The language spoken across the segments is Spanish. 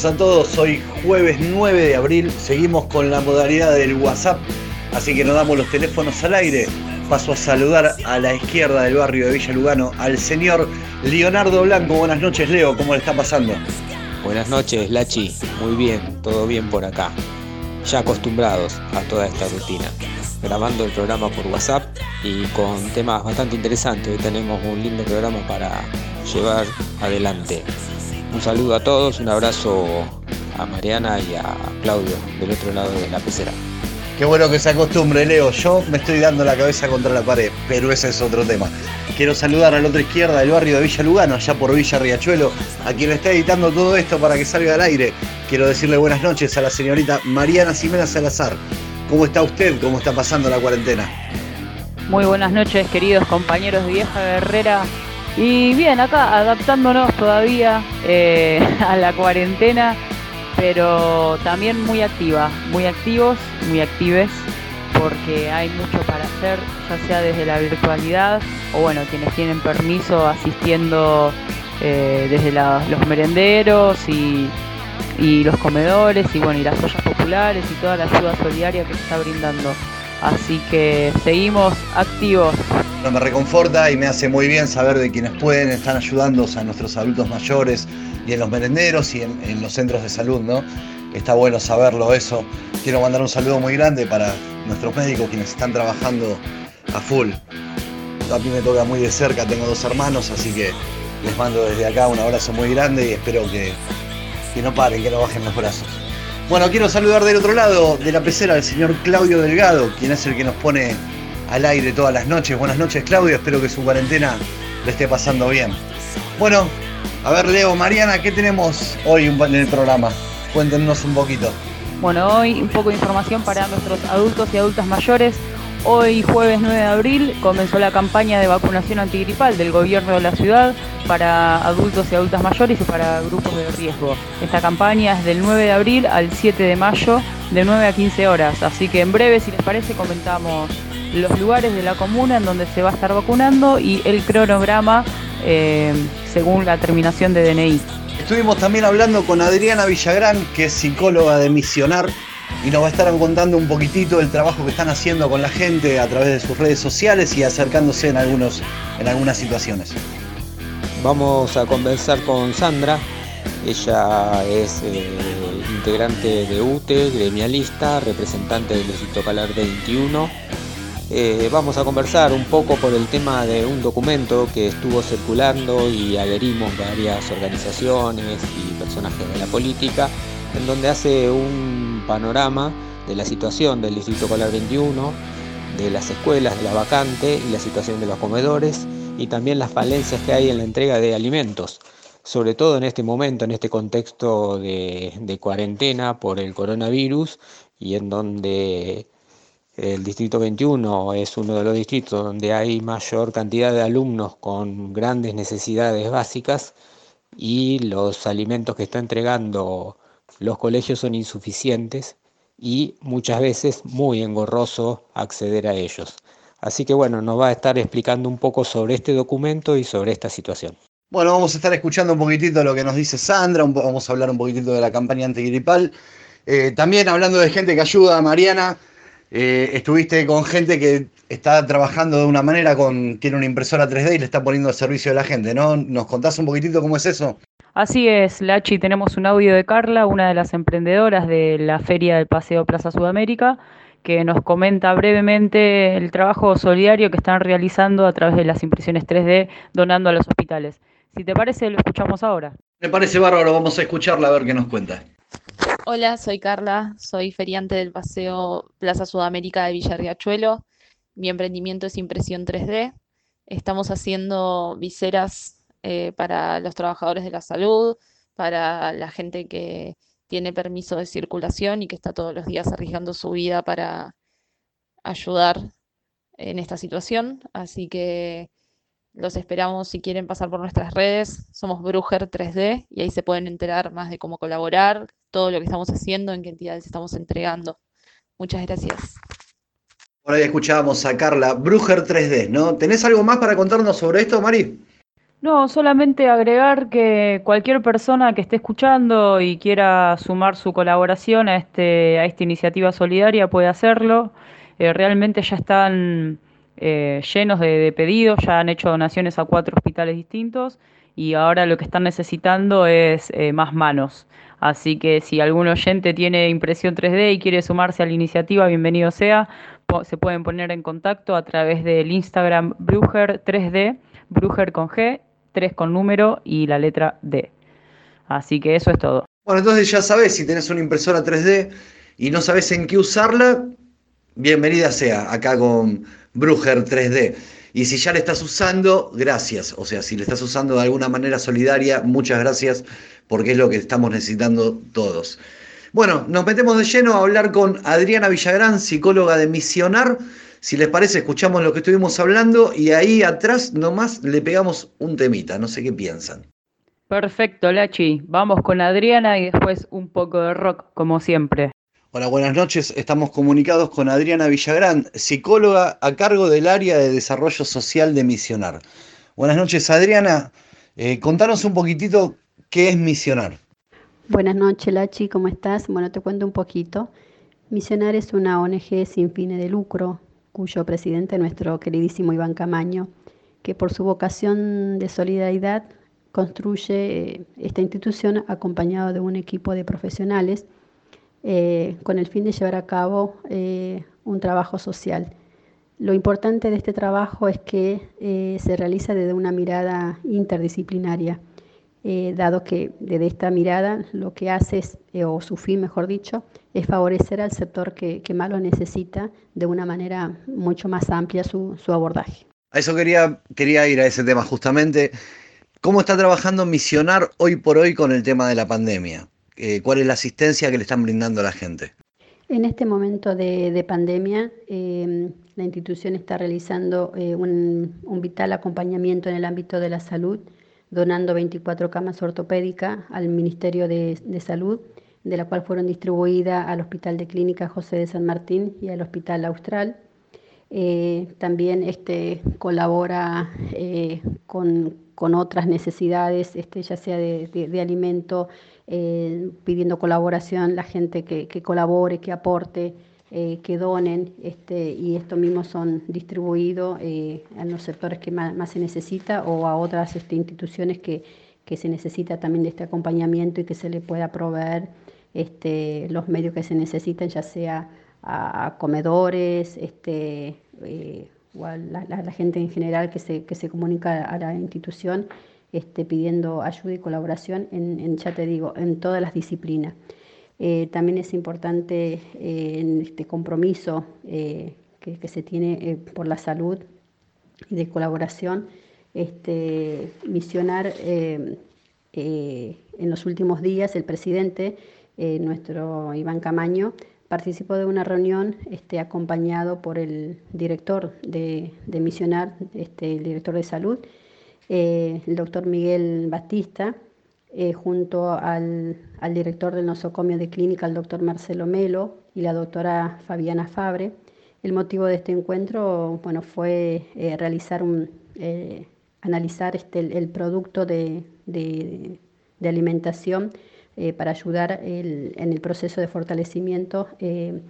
noches a todos. Hoy jueves 9 de abril. Seguimos con la modalidad del WhatsApp. Así que nos damos los teléfonos al aire. Paso a saludar a la izquierda del barrio de Villa Lugano al señor Leonardo Blanco. Buenas noches, Leo. ¿Cómo le está pasando? Buenas noches, Lachi. Muy bien, todo bien por acá. Ya acostumbrados a toda esta rutina. Grabando el programa por WhatsApp y con temas bastante interesantes. Hoy tenemos un lindo programa para llevar adelante. Un saludo a todos, un abrazo a Mariana y a Claudio del otro lado de la pecera. Qué bueno que se acostumbre, Leo. Yo me estoy dando la cabeza contra la pared, pero ese es otro tema. Quiero saludar a la otra izquierda del barrio de Villa Lugano, allá por Villa Riachuelo, a quien está editando todo esto para que salga al aire. Quiero decirle buenas noches a la señorita Mariana Ximena Salazar. ¿Cómo está usted? ¿Cómo está pasando la cuarentena? Muy buenas noches, queridos compañeros de Vieja Guerrera. Y bien, acá adaptándonos todavía eh, a la cuarentena, pero también muy activa, muy activos, muy actives, porque hay mucho para hacer, ya sea desde la virtualidad o bueno, quienes tienen permiso asistiendo eh, desde los merenderos y, y los comedores y bueno, y las ollas populares y toda la ayuda solidaria que se está brindando. Así que seguimos activos. me reconforta y me hace muy bien saber de quienes pueden, están ayudando a nuestros adultos mayores y en los merenderos y en, los centros de salud, ¿no? Está bueno saberlo eso. Quiero mandar un saludo muy grande para nuestros médicos quienes están trabajando a full. A mí me toca muy de cerca, tengo dos hermanos, así que les mando desde acá un abrazo muy grande y espero que, que no paren, que no bajen los brazos. Bueno, quiero saludar del otro lado de la pecera al señor Claudio Delgado, quien es el que nos pone al aire todas las noches. Buenas noches, Claudio. Espero que su cuarentena le esté pasando bien. Bueno, a ver, Leo, Mariana, ¿qué tenemos hoy en el programa? Cuéntenos un poquito. Bueno, hoy un poco de información para nuestros adultos y adultas mayores. Hoy, jueves 9 de abril, comenzó la campaña de vacunación antigripal del gobierno de la ciudad para adultos y adultas mayores y para grupos de riesgo. Esta campaña es del 9 de abril al 7 de mayo, de 9 a 15 horas. Así que en breve, si les parece, comentamos los lugares de la comuna en donde se va a estar vacunando y el cronograma eh, según la terminación de DNI. Estuvimos también hablando con Adriana Villagrán, que es psicóloga de Misionar y nos va a estar contando un poquitito el trabajo que están haciendo con la gente a través de sus redes sociales y acercándose en, algunos, en algunas situaciones. Vamos a conversar con Sandra, ella es eh, integrante de UTE, gremialista, representante del Distrito Calar 21. Eh, vamos a conversar un poco por el tema de un documento que estuvo circulando y adherimos varias organizaciones y personajes de la política, en donde hace un panorama de la situación del Distrito Colar 21, de las escuelas, de la vacante y la situación de los comedores y también las falencias que hay en la entrega de alimentos, sobre todo en este momento, en este contexto de, de cuarentena por el coronavirus y en donde el Distrito 21 es uno de los distritos donde hay mayor cantidad de alumnos con grandes necesidades básicas y los alimentos que está entregando los colegios son insuficientes y muchas veces muy engorroso acceder a ellos. Así que bueno, nos va a estar explicando un poco sobre este documento y sobre esta situación. Bueno, vamos a estar escuchando un poquitito lo que nos dice Sandra, vamos a hablar un poquitito de la campaña antigripal. Eh, también hablando de gente que ayuda, Mariana, eh, estuviste con gente que está trabajando de una manera con, tiene una impresora 3D y le está poniendo al servicio de la gente, ¿no? ¿Nos contás un poquitito cómo es eso? Así es, Lachi, tenemos un audio de Carla, una de las emprendedoras de la Feria del Paseo Plaza Sudamérica, que nos comenta brevemente el trabajo solidario que están realizando a través de las impresiones 3D donando a los hospitales. Si te parece, lo escuchamos ahora. Me parece bárbaro, vamos a escucharla a ver qué nos cuenta. Hola, soy Carla, soy feriante del Paseo Plaza Sudamérica de Villarriachuelo. Mi emprendimiento es impresión 3D. Estamos haciendo viseras eh, para los trabajadores de la salud, para la gente que tiene permiso de circulación y que está todos los días arriesgando su vida para ayudar en esta situación. Así que los esperamos si quieren pasar por nuestras redes. Somos Bruger 3D y ahí se pueden enterar más de cómo colaborar, todo lo que estamos haciendo, en qué entidades estamos entregando. Muchas gracias. Por ahí escuchábamos a Carla, Bruger 3D, ¿no? ¿Tenés algo más para contarnos sobre esto, Mari? No, solamente agregar que cualquier persona que esté escuchando y quiera sumar su colaboración a, este, a esta iniciativa solidaria puede hacerlo. Eh, realmente ya están eh, llenos de, pedidos, ya han hecho donaciones a cuatro hospitales distintos y ahora lo que están necesitando es eh, más manos. Así que si algún oyente tiene impresión 3D y quiere sumarse a la iniciativa, bienvenido sea. se pueden poner en contacto a través del Instagram Bruger 3D, Bruger con G 3 con número y la letra D. Así que eso es todo. Bueno, entonces ya sabes, si tenés una impresora 3D y no sabes en qué usarla, bienvenida sea acá con Bruger 3D. Y si ya le estás usando, gracias. O sea, si le estás usando de alguna manera solidaria, muchas gracias, porque es lo que estamos necesitando todos. Bueno, nos metemos de lleno a hablar con Adriana Villagrán, psicóloga de Misionar. Si les parece, escuchamos lo que estuvimos hablando y ahí atrás nomás le pegamos un temita, no sé qué piensan. Perfecto, Lachi. Vamos con Adriana y después un poco de rock, como siempre. Hola, buenas noches. Estamos comunicados con Adriana Villagrán, psicóloga a cargo del área de desarrollo social de Misionar. Buenas noches, Adriana. Eh, contanos un poquitito qué es Misionar. Buenas noches, Lachi, ¿cómo estás? Bueno, te cuento un poquito. Misionar es una ONG sin fines de lucro cuyo presidente nuestro queridísimo Iván Camaño, que por su vocación de solidaridad construye eh, esta institución acompañado de un equipo de profesionales eh, con el fin de llevar a cabo eh, un trabajo social. Lo importante de este trabajo es que se realiza desde una mirada interdisciplinaria, dado que desde esta mirada lo que hace es, o su fin mejor dicho, es favorecer al sector que, más lo necesita de una manera mucho más amplia su, abordaje. A eso quería, quería ir a ese tema justamente. ¿Cómo está trabajando Misionar hoy por hoy con el tema de la pandemia? Eh, ¿Cuál es la asistencia que le están brindando a la gente? En este momento de, pandemia, em, la institución está realizando eh, un, vital acompañamiento en el ámbito de la salud, donando 24 camas ortopédicas al Ministerio de Salud de la cual fueron distribuidas al Hospital de Clínica José de San Martín y al Hospital Austral. Eh, también este, colabora eh, con, otras necesidades, este, ya sea de, alimento, eh, pidiendo colaboración, la gente que, colabore, que aporte, que donen, este, y estos mismos son distribuidos a los sectores que más, se necesita o a otras este, instituciones que, que se necesita también de este acompañamiento y que se le pueda proveer este, los medios que se necesitan, ya sea a, comedores, este, eh, o a la, gente en general que se, que se comunica a la institución este, pidiendo ayuda y colaboración en, ya te digo, en todas las disciplinas. Eh, también es importante eh, en este compromiso que, se tiene por la salud y de colaboración, misionar en los últimos días el presidente eh, nuestro Iván Camaño, participó de una reunión este, acompañado por el director de, Misionar, este, el director de salud, eh, el doctor Miguel Batista, eh, junto al, director del nosocomio de clínica, el doctor Marcelo Melo, y la doctora Fabiana Fabre. El motivo de este encuentro bueno, fue realizar un, analizar este, el, producto de, de alimentación eh, para ayudar en el proceso de fortalecimiento eh,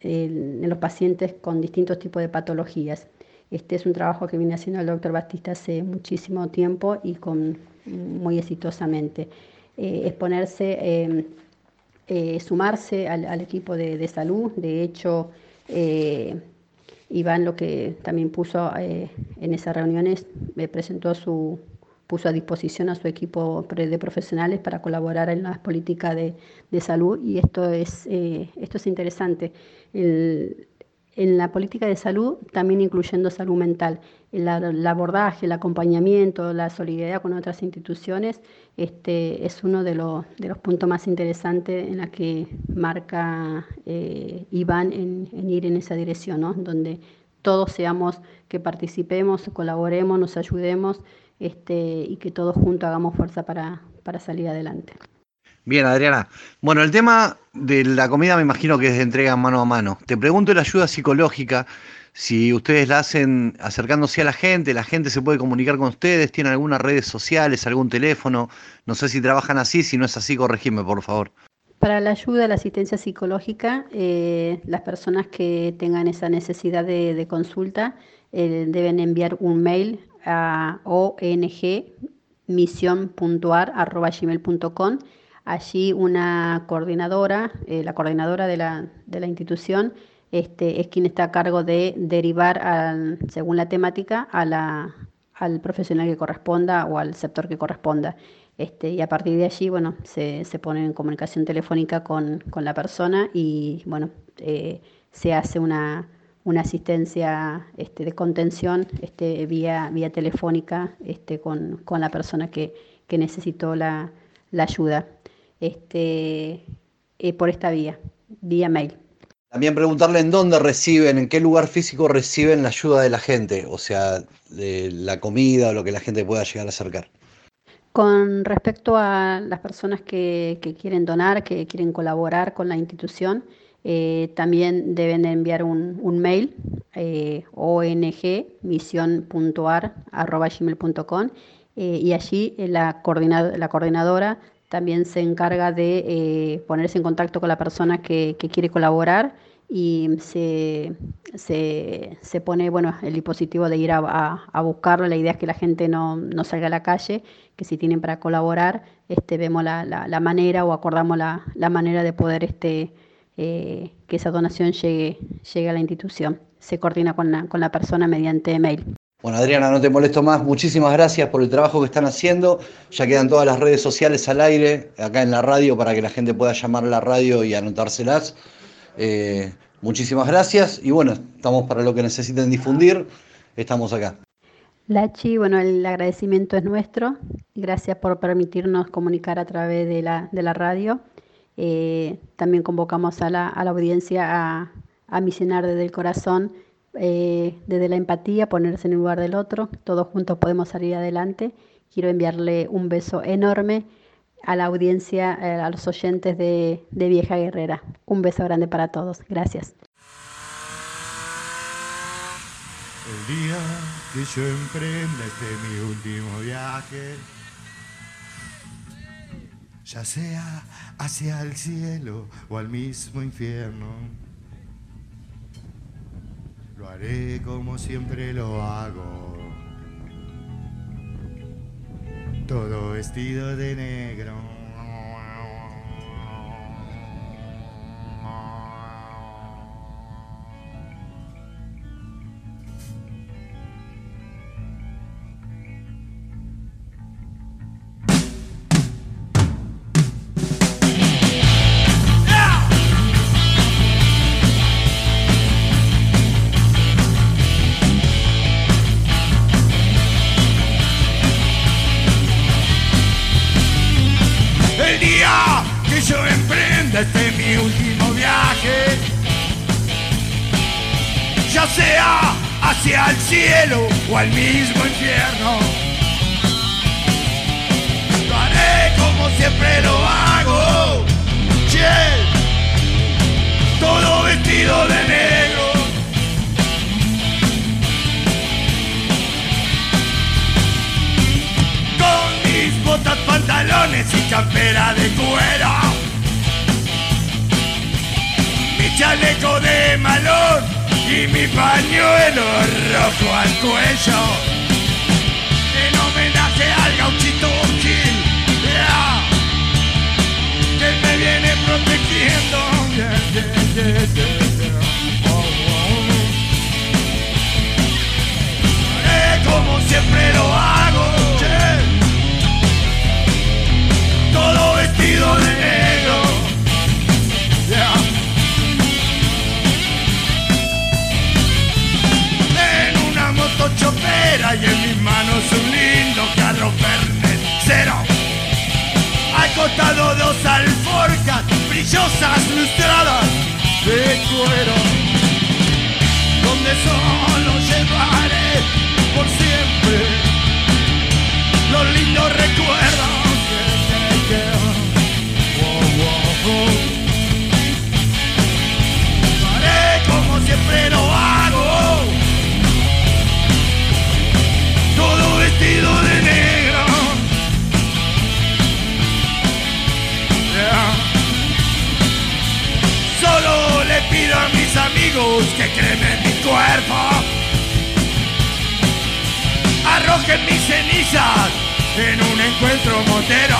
en los pacientes con distintos tipos de patologías. Este es un trabajo que viene haciendo el doctor Batista hace muchísimo tiempo y con, muy exitosamente. Eh, exponerse, sumarse al, equipo de, salud, de hecho, Iván lo que también puso en esas reuniones, presentó su, puso a disposición a su equipo de profesionales para colaborar en las políticas de, salud y esto es, eh, esto es interesante. en la política de salud, también incluyendo salud mental, el, abordaje, el acompañamiento, la solidaridad con otras instituciones, este, es uno de los, de los puntos más interesantes en la que marca eh, Iván en, ir en esa dirección, ¿no? donde todos seamos, que participemos, colaboremos, nos ayudemos este, y que todos juntos hagamos fuerza para, salir adelante. Bien, Adriana. Bueno, el tema de la comida me imagino que es de entrega mano a mano. Te pregunto la ayuda psicológica, si ustedes la hacen acercándose a la gente, la gente se puede comunicar con ustedes, tienen algunas redes sociales, algún teléfono, no sé si trabajan así, si no es así, corregime, por favor. Para la ayuda, la asistencia psicológica, eh, las personas que tengan esa necesidad de, consulta eh, deben enviar un mail a ongmision.ar.gmail.com Allí una coordinadora, eh, la coordinadora de la, de la institución, este, es quien está a cargo de derivar, según la temática, al profesional que corresponda o al sector que corresponda. Este, y a partir de allí, bueno, se, se pone en comunicación telefónica con, con la persona y, bueno, eh, se hace una, una asistencia este, de contención este, vía, vía telefónica este, con, con la persona que, que necesitó la, la ayuda este, eh, por esta vía, vía mail. También preguntarle en dónde reciben, en qué lugar físico reciben la ayuda de la gente, o sea, de la comida o lo que la gente pueda llegar a acercar. Con respecto a las personas que, quieren donar, que quieren colaborar con la institución, eh, también deben enviar un, mail, eh, ongmision.ar.gmail.com eh, y allí la, la coordinadora también se encarga de eh, ponerse en contacto con la persona que, quiere colaborar y se, pone bueno, el dispositivo de ir a, a, buscarlo. La idea es que la gente no, salga a la calle, que si tienen para colaborar, este, vemos la, la, manera o acordamos la, manera de poder este, eh, que esa donación llegue, llegue a la institución. Se coordina con la, con la persona mediante mail. Bueno, Adriana, no te molesto más. Muchísimas gracias por el trabajo que están haciendo. Ya quedan todas las redes sociales al aire, acá en la radio, para que la gente pueda llamar a la radio y anotárselas. Eh, muchísimas gracias. Y bueno, estamos para lo que necesiten difundir. Estamos acá. Lachi, bueno, el agradecimiento es nuestro. Gracias por permitirnos comunicar a través de la, de la radio. Eh, también convocamos a la, a la audiencia a, a misionar desde el corazón eh, desde la empatía, ponerse en el lugar del otro, todos juntos podemos salir adelante. Quiero enviarle un beso enorme a la audiencia, eh, a los oyentes de, Vieja Guerrera. Un beso grande para todos. Gracias. El día que yo emprenda este mi último viaje, ya sea hacia el cielo o al mismo infierno lo haré como siempre lo hago. Todo vestido de negro. Hacia el cielo o al mismo infierno. Lo haré como siempre lo hago. Che, todo vestido de negro. Con mis botas, pantalones y campera de cuero chaleco de malón y mi pañuelo rojo al cuello. En homenaje al gauchito Gil, que me viene protegiendo. como siempre lo hago, todo vestido de negro. chopera y en mis manos un lindo carro cero. Al costado dos alforjas brillosas lustradas de cuero, donde solo llevaré por siempre los lindos recuerdos. Wow, wow, amigos que creen en mi cuerpo. Arrojen mis cenizas en un encuentro motero.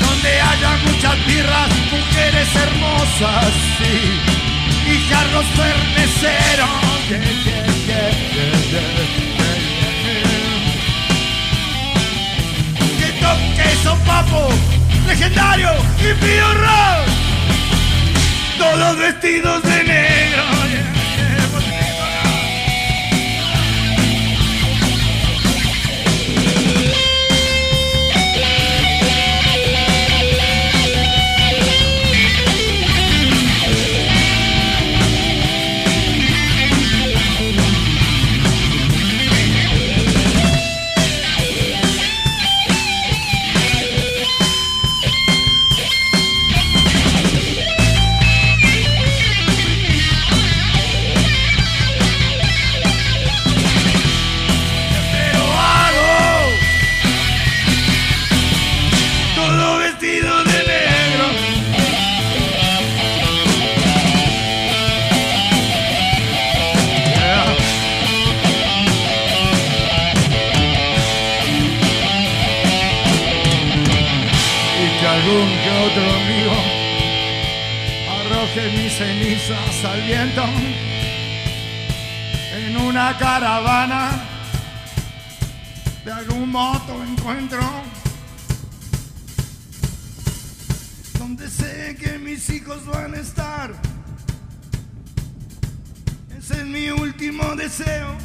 Donde haya muchas birras, mujeres hermosas, sí, y carros ferneceros. Que toque son papo, legendario y pío rock, todos vestidos de negro. Algún que otro amigo arroje mis cenizas al viento en una caravana de algún moto encuentro donde sé que mis hijos van a estar. Ese es mi último deseo.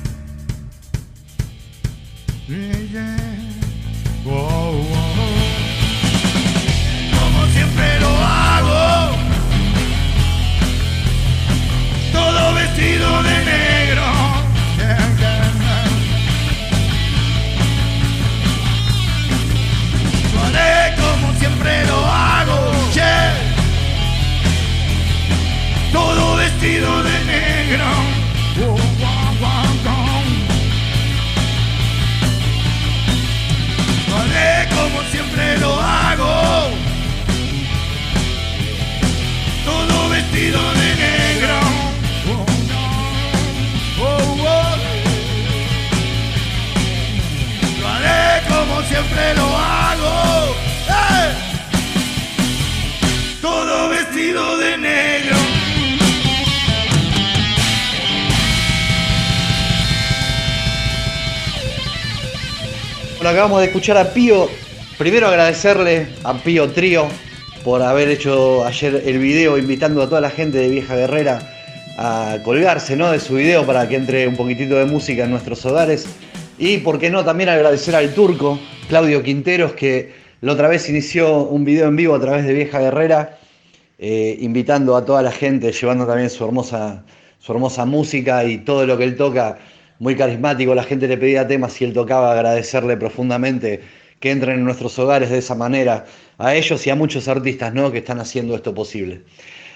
Siempre lo hago, todo vestido de negro. Haré como siempre lo hago. Todo vestido de negro. Haré como siempre lo hago. Siempre lo hago. ¡Eh! Todo vestido de negro. Bueno, acabamos de escuchar a Pío. Primero agradecerle a Pío Trío por haber hecho ayer el video invitando a toda la gente de Vieja Guerrera a colgarse ¿no? de su video para que entre un poquitito de música en nuestros hogares. Y por qué no, también agradecer al turco, Claudio Quinteros, que la otra vez inició un video en vivo a través de Vieja Guerrera, eh, invitando a toda la gente, llevando también su hermosa, su hermosa música y todo lo que él toca, muy carismático. La gente le pedía temas y él tocaba, agradecerle profundamente que entren en nuestros hogares de esa manera, a ellos y a muchos artistas ¿no? que están haciendo esto posible.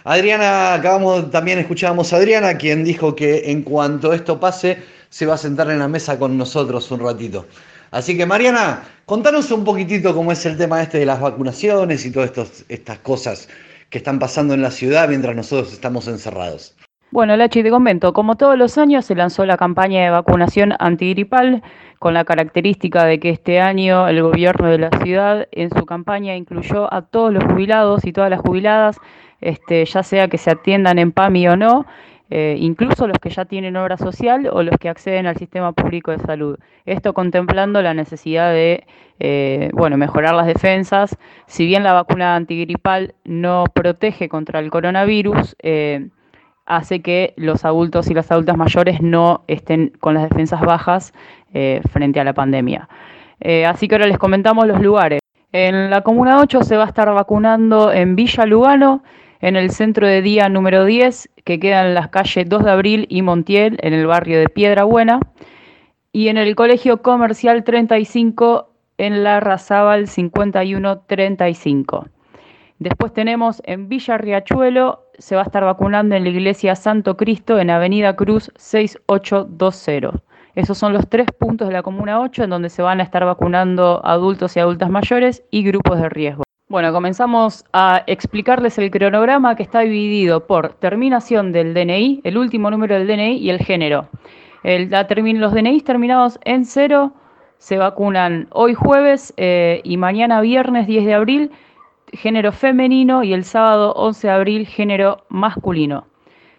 Adriana, acabamos, también escuchábamos a Adriana, quien dijo que en cuanto esto pase, se va a sentar en la mesa con nosotros un ratito. Así que Mariana, contanos un poquitito cómo es el tema este de las vacunaciones y todas estas cosas que están pasando en la ciudad mientras nosotros estamos encerrados. Bueno, Lachi, te comento, como todos los años se lanzó la campaña de vacunación antigripal con la característica de que este año el gobierno de la ciudad en su campaña incluyó a todos los jubilados y todas las jubiladas, este, ya sea que se atiendan en PAMI o no, eh, incluso los que ya tienen obra social o los que acceden al sistema público de salud. Esto contemplando la necesidad de eh, bueno, mejorar las defensas. Si bien la vacuna antigripal no protege contra el coronavirus, eh, hace que los adultos y las adultas mayores no estén con las defensas bajas frente a la pandemia. Así que ahora les comentamos los lugares. En la Comuna 8 se va a estar vacunando en Villa Lugano, en el centro de día número 10, que queda en las calles 2 de Abril y Montiel, en el barrio de Piedra Buena, y en el Colegio Comercial 35, en la Razábal 5135. Después tenemos en Villa Riachuelo, se va a estar vacunando en la iglesia Santo Cristo en Avenida Cruz 6820. Esos son los tres puntos de la Comuna 8 en donde se van a estar vacunando adultos y adultas mayores y grupos de riesgo. Bueno, comenzamos a explicarles el cronograma que está dividido por terminación del DNI, el último número del DNI y el género. los DNI terminados en cero se vacunan hoy jueves eh, y mañana viernes 10 de abril género femenino y el sábado 11 de abril género masculino.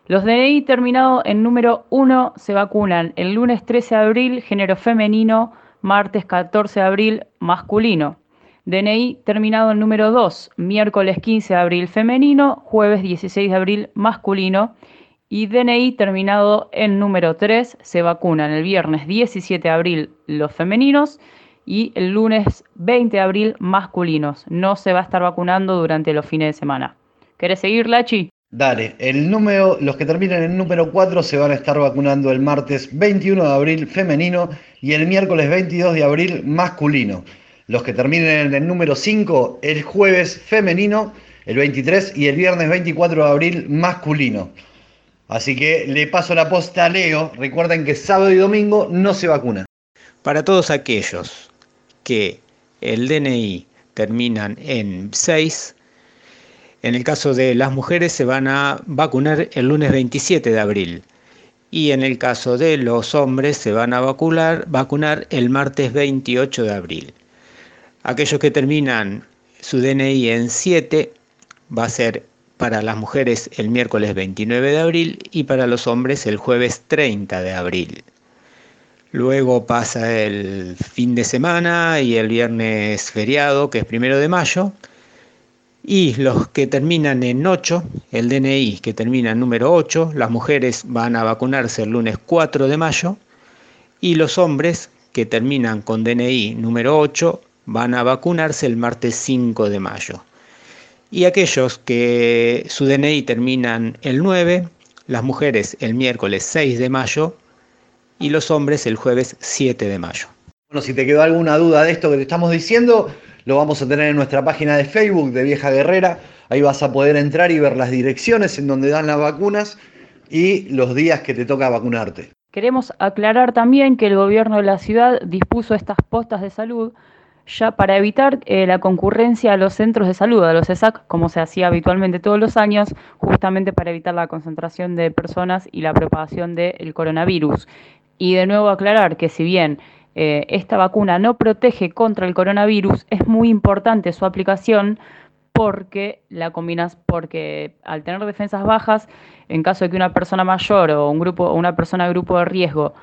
Los DNI terminados en número 1 se vacunan el lunes 13 de abril género femenino, martes 14 de abril masculino. DNI terminado en número 2, miércoles 15 de abril femenino, jueves 16 de abril masculino. Y DNI terminado en número 3 se vacunan el viernes 17 de abril los femeninos y el lunes 20 de abril masculinos. No se va a estar vacunando durante los fines de semana. ¿Querés seguir, Lachi? Dale, el número, los que terminan en número 4 se van a estar vacunando el martes 21 de abril femenino y el miércoles 22 de abril masculino. Los que terminen en el número 5 el jueves femenino, el 23 y el viernes 24 de abril masculino. Así que le paso la posta a Leo. Recuerden que sábado y domingo no se vacuna. Para todos aquellos que el DNI terminan en 6, en el caso de las mujeres se van a vacunar el lunes 27 de abril y en el caso de los hombres se van a vacunar, vacunar el martes 28 de abril. Aquellos que terminan su DNI en 7 va a ser para las mujeres el miércoles 29 de abril y para los hombres el jueves 30 de abril. Luego pasa el fin de semana y el viernes feriado, que es primero de mayo. Y los que terminan en 8, el DNI que termina en número 8, las mujeres van a vacunarse el lunes 4 de mayo. Y los hombres que terminan con DNI número 8 van a vacunarse el martes 5 de mayo. Y aquellos que su DNI terminan el 9, las mujeres el miércoles 6 de mayo y los hombres el jueves 7 de mayo. Bueno, si te quedó alguna duda de esto que te estamos diciendo, lo vamos a tener en nuestra página de Facebook de Vieja Guerrera. Ahí vas a poder entrar y ver las direcciones en donde dan las vacunas y los días que te toca vacunarte. Queremos aclarar también que el gobierno de la ciudad dispuso estas postas de salud ya para evitar eh, la concurrencia a los centros de salud, a los ESAC, como se hacía habitualmente todos los años, justamente para evitar la concentración de personas y la propagación del coronavirus. Y de nuevo aclarar que si bien eh, esta vacuna no protege contra el coronavirus, es muy importante su aplicación porque la combinas, porque al tener defensas bajas, en caso de que una persona mayor o un grupo, o una persona de grupo de riesgo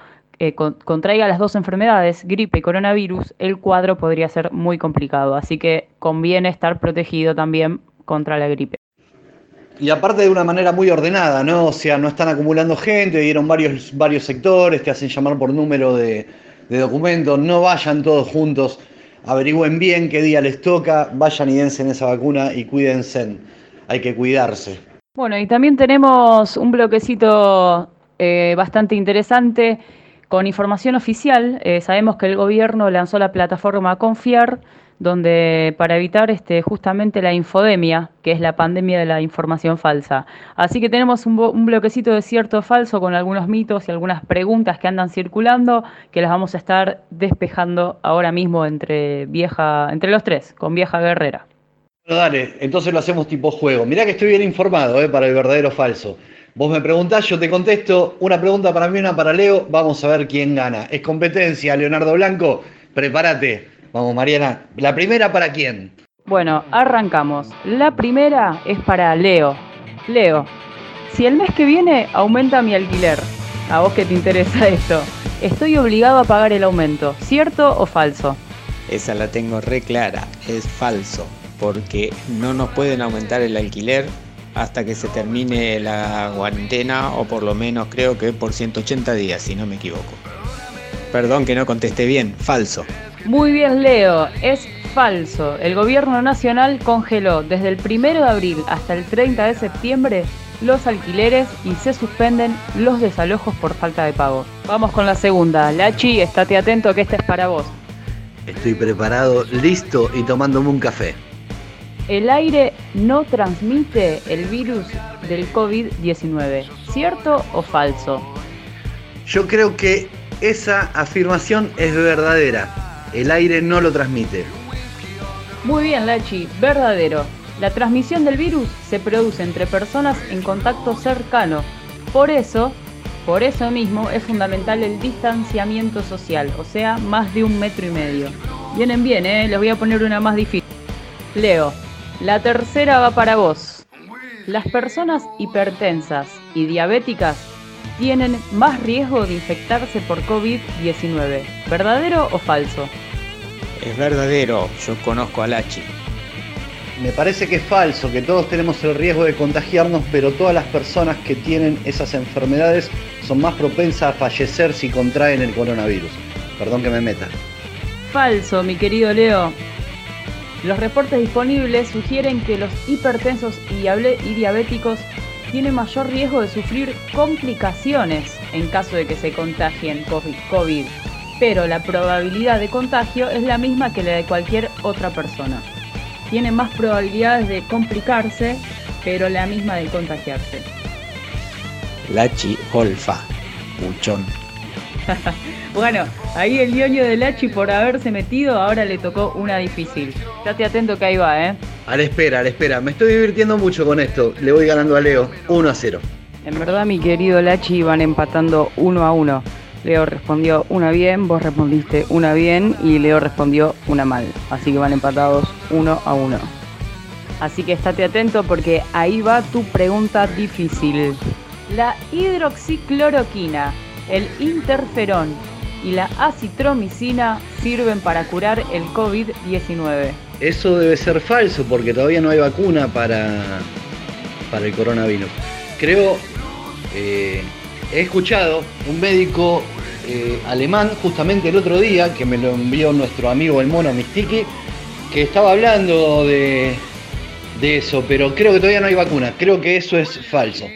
eh, contraiga las dos enfermedades, gripe y coronavirus, el cuadro podría ser muy complicado. Así que conviene estar protegido también contra la gripe. Y aparte de una manera muy ordenada, ¿no? O sea, no están acumulando gente, dieron varios, varios sectores, te hacen llamar por número de, documentos, no vayan todos juntos, averigüen bien qué día les toca, vayan y dense en esa vacuna y cuídense, hay que cuidarse. Bueno, y también tenemos un bloquecito eh, bastante interesante con información oficial. Eh, sabemos que el gobierno lanzó la plataforma Confiar, donde para evitar este, justamente la infodemia, que es la pandemia de la información falsa. Así que tenemos un, bloquecito de cierto falso con algunos mitos y algunas preguntas que andan circulando, que las vamos a estar despejando ahora mismo entre vieja, entre los tres, con vieja guerrera. Dale, entonces lo hacemos tipo juego. Mirá que estoy bien informado eh, para el verdadero falso. Vos me preguntás, yo te contesto, una pregunta para mí, una para Leo, vamos a ver quién gana. Es competencia, Leonardo Blanco, prepárate. Vamos, Mariana. ¿La primera para quién? Bueno, arrancamos. La primera es para Leo. Leo, si el mes que viene aumenta mi alquiler, a vos que te interesa esto, estoy obligado a pagar el aumento, ¿cierto o falso? Esa la tengo re clara, es falso, porque no nos pueden aumentar el alquiler hasta que se termine la cuarentena o por lo menos creo que por 180 días, si no me equivoco. Perdón que no contesté bien, falso. Muy bien, Leo, es falso. El gobierno nacional congeló desde el 1 de abril hasta el 30 de septiembre los alquileres y se suspenden los desalojos por falta de pago. Vamos con la segunda. Lachi, estate atento que esta es para vos. Estoy preparado, listo y tomándome un café. El aire no transmite el virus del COVID-19. ¿Cierto o falso? Yo creo que esa afirmación es verdadera el aire no lo transmite. Muy bien, Lachi, verdadero. La transmisión del virus se produce entre personas en contacto cercano. Por eso, por eso mismo es fundamental el distanciamiento social, o sea, más de un metro y medio. Vienen bien, ¿eh? Les voy a poner una más difícil. Leo, la tercera va para vos. Las personas hipertensas y diabéticas tienen más riesgo de infectarse por COVID-19. ¿Verdadero o falso? Es verdadero, yo conozco a Lachi. Me parece que es falso, que todos tenemos el riesgo de contagiarnos, pero todas las personas que tienen esas enfermedades son más propensas a fallecer si contraen el coronavirus. Perdón que me meta. Falso, mi querido Leo. Los reportes disponibles sugieren que los hipertensos y diabéticos tienen mayor riesgo de sufrir complicaciones en caso de que se contagien COVID, pero la probabilidad de contagio es la misma que la de cualquier otra persona tiene más probabilidades de complicarse, pero la misma de contagiarse. Lachi Olfa, muchón. bueno, ahí el ñoño de Lachi por haberse metido, ahora le tocó una difícil. Estate atento que ahí va, ¿eh? A la espera, a la espera. Me estoy divirtiendo mucho con esto. Le voy ganando a Leo 1 a 0. En verdad, mi querido Lachi, van empatando 1 a 1. Leo respondió una bien, vos respondiste una bien y Leo respondió una mal. Así que van empatados uno a uno. Así que estate atento porque ahí va tu pregunta difícil. La hidroxicloroquina, el interferón y la acitromicina sirven para curar el COVID-19. Eso debe ser falso porque todavía no hay vacuna para, para el coronavirus. Creo eh, he escuchado un médico eh, alemán justamente el otro día, que me lo envió nuestro amigo el mono Mistiki, que estaba hablando de, de eso, pero creo que todavía no hay vacuna, creo que eso es falso.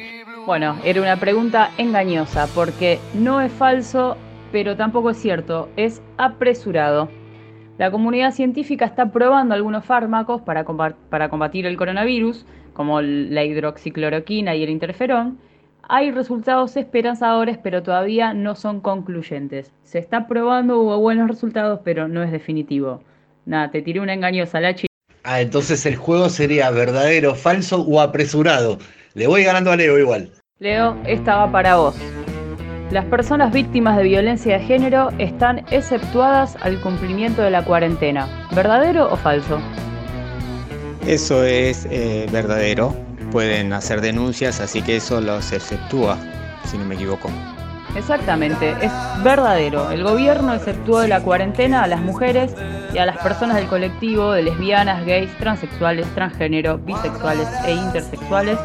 Bueno, era una pregunta engañosa, porque no es falso, pero tampoco es cierto, es apresurado. La comunidad científica está probando algunos fármacos para, combatir el coronavirus, como la hidroxicloroquina y el interferón, hay resultados esperanzadores, pero todavía no son concluyentes. Se está probando, hubo buenos resultados, pero no es definitivo. Nada, te tiré una engañosa, Lachi. Ah, entonces el juego sería verdadero, falso o apresurado. Le voy ganando a Leo igual. Leo, esta va para vos. Las personas víctimas de violencia de género están exceptuadas al cumplimiento de la cuarentena. ¿Verdadero o falso? Eso es eh, verdadero pueden hacer denuncias, así que eso los exceptúa, si no me equivoco. Exactamente, es verdadero. El gobierno exceptuó de la cuarentena a las mujeres y a las personas del colectivo de lesbianas, gays, transexuales, transgénero, bisexuales e intersexuales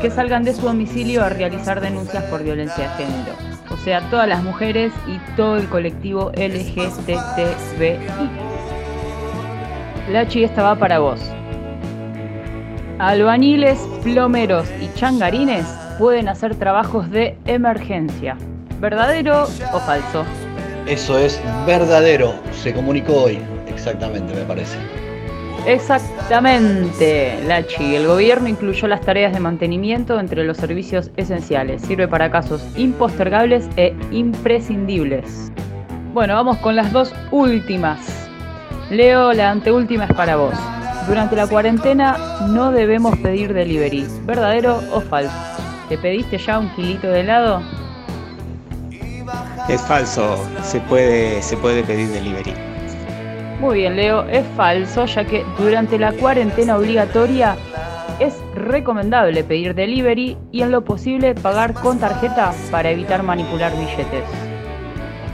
que salgan de su domicilio a realizar denuncias por violencia de género. O sea, todas las mujeres y todo el colectivo LGTBI. La chi esta va para vos. Albañiles, plomeros y changarines pueden hacer trabajos de emergencia. ¿Verdadero o falso? Eso es verdadero. Se comunicó hoy. Exactamente, me parece. Exactamente, Lachi. El gobierno incluyó las tareas de mantenimiento entre los servicios esenciales. Sirve para casos impostergables e imprescindibles. Bueno, vamos con las dos últimas. Leo, la anteúltima es para vos. Durante la cuarentena no debemos pedir delivery. ¿Verdadero o falso? ¿Te pediste ya un kilito de helado? Es falso, se puede, se puede pedir delivery. Muy bien, Leo, es falso, ya que durante la cuarentena obligatoria es recomendable pedir delivery y en lo posible pagar con tarjeta para evitar manipular billetes.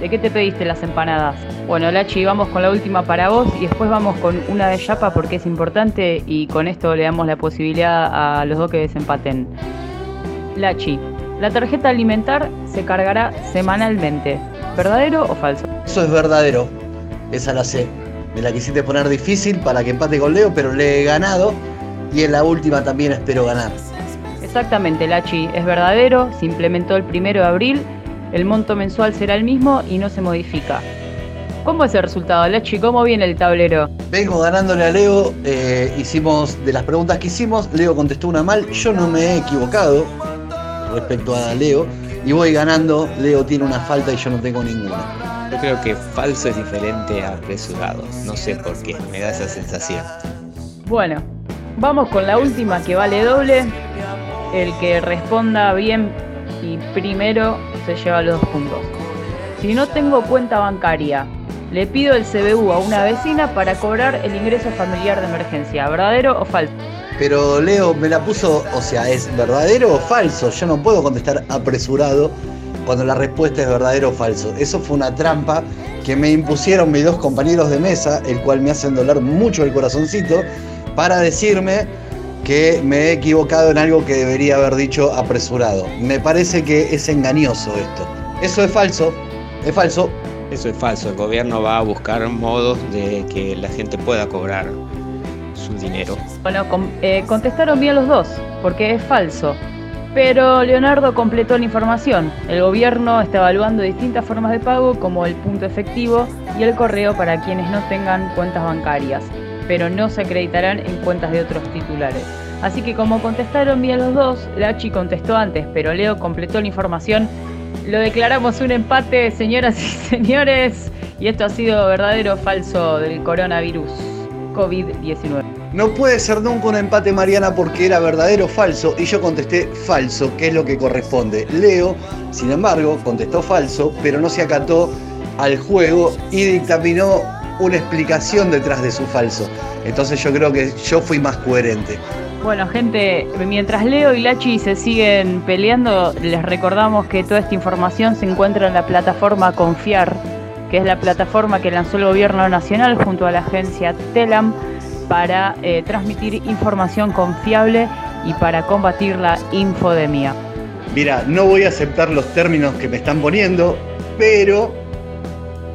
¿De qué te pediste las empanadas? Bueno, Lachi, vamos con la última para vos y después vamos con una de Yapa porque es importante y con esto le damos la posibilidad a los dos que desempaten. Lachi, la tarjeta alimentar se cargará semanalmente. ¿Verdadero o falso? Eso es verdadero. Esa la sé. Me la quisiste poner difícil para que empate con Leo, pero le he ganado y en la última también espero ganar. Exactamente, Lachi, es verdadero, se implementó el primero de abril, el monto mensual será el mismo y no se modifica. ¿Cómo es el resultado, Lechi? ¿Cómo viene el tablero? Vengo ganándole a Leo. Eh, hicimos de las preguntas que hicimos, Leo contestó una mal. Yo no me he equivocado respecto a Leo. Y voy ganando. Leo tiene una falta y yo no tengo ninguna. Yo creo que falso es diferente a apresurado. No sé por qué, me da esa sensación. Bueno, vamos con la última que vale doble. El que responda bien y primero se lleva los dos puntos. Si no tengo cuenta bancaria, le pido el CBU a una vecina para cobrar el ingreso familiar de emergencia. ¿Verdadero o falso? Pero Leo me la puso, o sea, ¿es verdadero o falso? Yo no puedo contestar apresurado cuando la respuesta es verdadero o falso. Eso fue una trampa que me impusieron mis dos compañeros de mesa, el cual me hacen doler mucho el corazoncito, para decirme que me he equivocado en algo que debería haber dicho apresurado. Me parece que es engañoso esto. Eso es falso, es falso. Eso es falso. El gobierno va a buscar modos de que la gente pueda cobrar su dinero. Bueno, eh, contestaron bien los dos, porque es falso. Pero Leonardo completó la información. El gobierno está evaluando distintas formas de pago como el punto efectivo y el correo para quienes no tengan cuentas bancarias, pero no se acreditarán en cuentas de otros titulares. Así que como contestaron bien los dos, Lachi contestó antes, pero Leo completó la información. Lo declaramos un empate, señoras y señores, y esto ha sido verdadero o falso del coronavirus COVID-19. No puede ser nunca un empate, Mariana, porque era verdadero o falso, y yo contesté falso, que es lo que corresponde. Leo, sin embargo, contestó falso, pero no se acató al juego y dictaminó una explicación detrás de su falso. Entonces yo creo que yo fui más coherente. Bueno, gente, mientras Leo y Lachi se siguen peleando, les recordamos que toda esta información se encuentra en la plataforma Confiar, que es la plataforma que lanzó el Gobierno Nacional junto a la agencia TELAM para eh, transmitir información confiable y para combatir la infodemia. Mira, no voy a aceptar los términos que me están poniendo, pero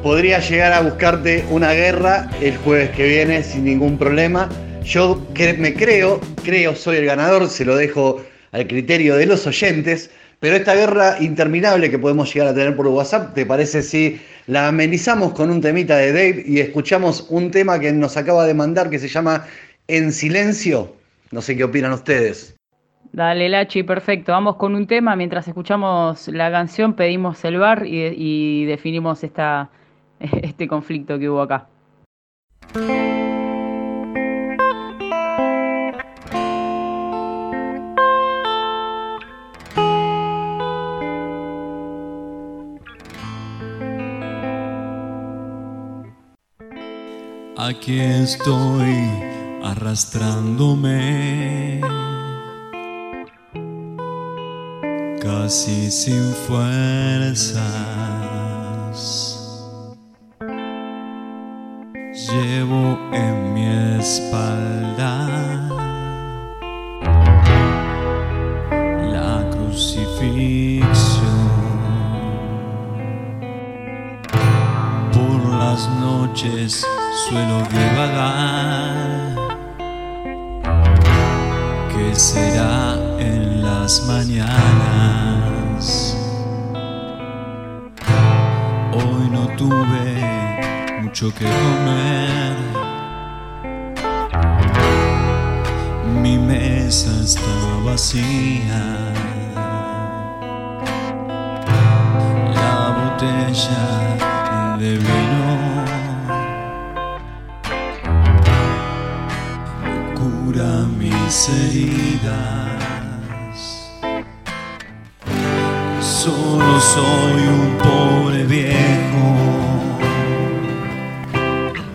podría llegar a buscarte una guerra el jueves que viene sin ningún problema. Yo me creo, creo, soy el ganador, se lo dejo al criterio de los oyentes, pero esta guerra interminable que podemos llegar a tener por WhatsApp, ¿te parece si la amenizamos con un temita de Dave y escuchamos un tema que nos acaba de mandar que se llama En Silencio? No sé qué opinan ustedes. Dale, Lachi, perfecto. Vamos con un tema. Mientras escuchamos la canción, pedimos el bar y, definimos esta, este conflicto que hubo acá. Aquí estoy arrastrándome, casi sin fuerzas. Llevo en mi espalda la crucifixión. Por las noches suelo divagar. ¿Qué será en las mañanas? Hoy no tuve mucho que comer. Mi mesa está vacía. La botella de vino mis. Solo soy un pobre viejo.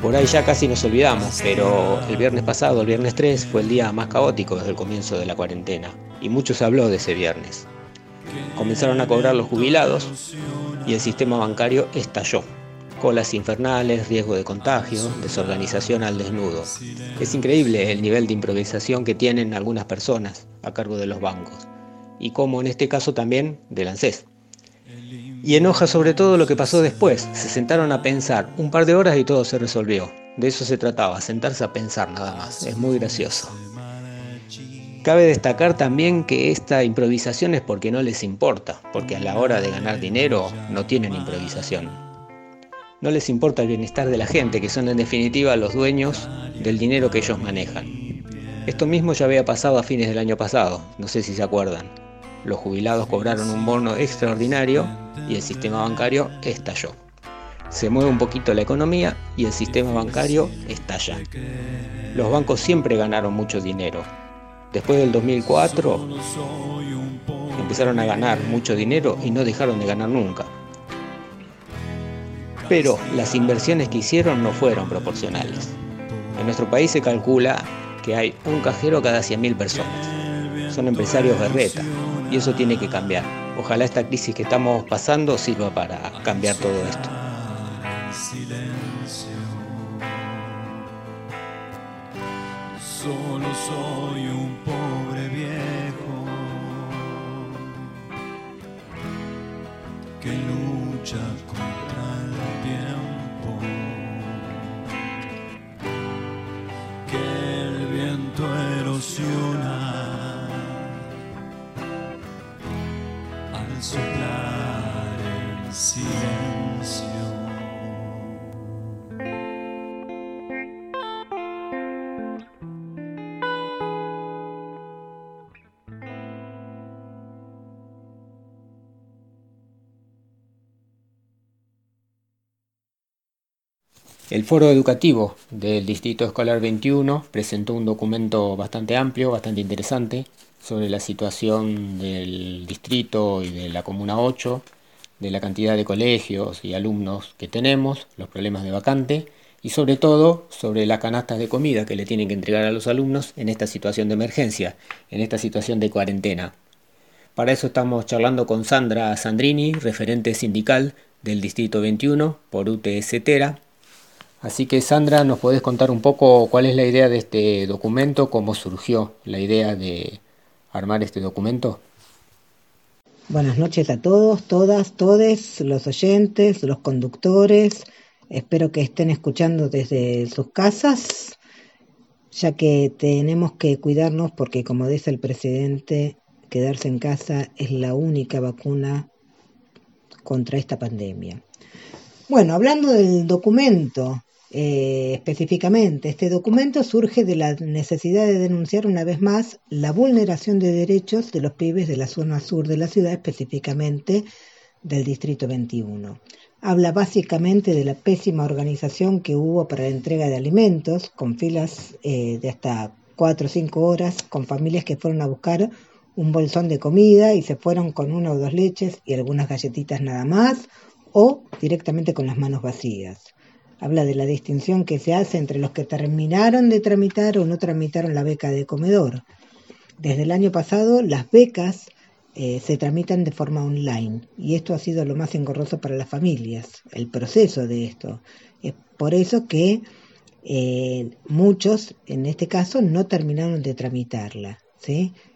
Por ahí ya casi nos olvidamos, pero el viernes pasado, el viernes 3, fue el día más caótico desde el comienzo de la cuarentena, y mucho se habló de ese viernes. Comenzaron a cobrar los jubilados y el sistema bancario estalló. Colas infernales, riesgo de contagio, desorganización al desnudo. Es increíble el nivel de improvisación que tienen algunas personas a cargo de los bancos, y como en este caso también del ANSES. Y enoja sobre todo lo que pasó después. Se sentaron a pensar un par de horas y todo se resolvió. De eso se trataba, sentarse a pensar nada más. Es muy gracioso. Cabe destacar también que esta improvisación es porque no les importa, porque a la hora de ganar dinero no tienen improvisación. No les importa el bienestar de la gente, que son en definitiva los dueños del dinero que ellos manejan. Esto mismo ya había pasado a fines del año pasado, no sé si se acuerdan. Los jubilados cobraron un bono extraordinario y el sistema bancario estalló. se mueve un poquito la economía y el sistema bancario estalla. Los bancos siempre ganaron mucho dinero. Después del 2004 empezaron a ganar mucho dinero y no dejaron de ganar nunca. Pero las inversiones que hicieron no fueron proporcionales. En nuestro país se calcula que hay un cajero cada 100.000 personas. Son empresarios berreta y eso tiene que cambiar. Ojalá esta crisis que estamos pasando sirva para cambiar todo esto. Solo soy un pobre viejo que lucha contra El Foro Educativo del Distrito Escolar 21 presentó un documento bastante amplio, bastante interesante, sobre la situación del distrito y de la Comuna 8, de la cantidad de colegios y alumnos que tenemos, los problemas de vacante y sobre todo sobre las canastas de comida que le tienen que entregar a los alumnos en esta situación de emergencia, en esta situación de cuarentena. Para eso estamos charlando con Sandra Sandrini, referente sindical del Distrito 21 por UTS Tera. Así que Sandra, ¿nos podés contar un poco cuál es la idea de este documento, cómo surgió la idea de armar este documento? Buenas noches a todos, todas, todes, los oyentes, los conductores. Espero que estén escuchando desde sus casas, ya que tenemos que cuidarnos porque, como dice el presidente, quedarse en casa es la única vacuna contra esta pandemia. Bueno, hablando del documento eh, específicamente, este documento surge de la necesidad de denunciar una vez más la vulneración de derechos de los pibes de la zona sur de la ciudad, específicamente del Distrito 21. Habla básicamente de la pésima organización que hubo para la entrega de alimentos, con filas eh, de hasta cuatro o cinco horas, con familias que fueron a buscar un bolsón de comida y se fueron con una o dos leches y algunas galletitas nada más, o directamente con las manos vacías. Habla de la distinción que se hace entre los que terminaron de tramitar o no tramitaron la beca de comedor. Desde el año pasado las becas eh, se tramitan de forma online y esto ha sido lo más engorroso para las familias, el proceso de esto. Es por eso que eh, muchos, en este caso, no terminaron de tramitarla.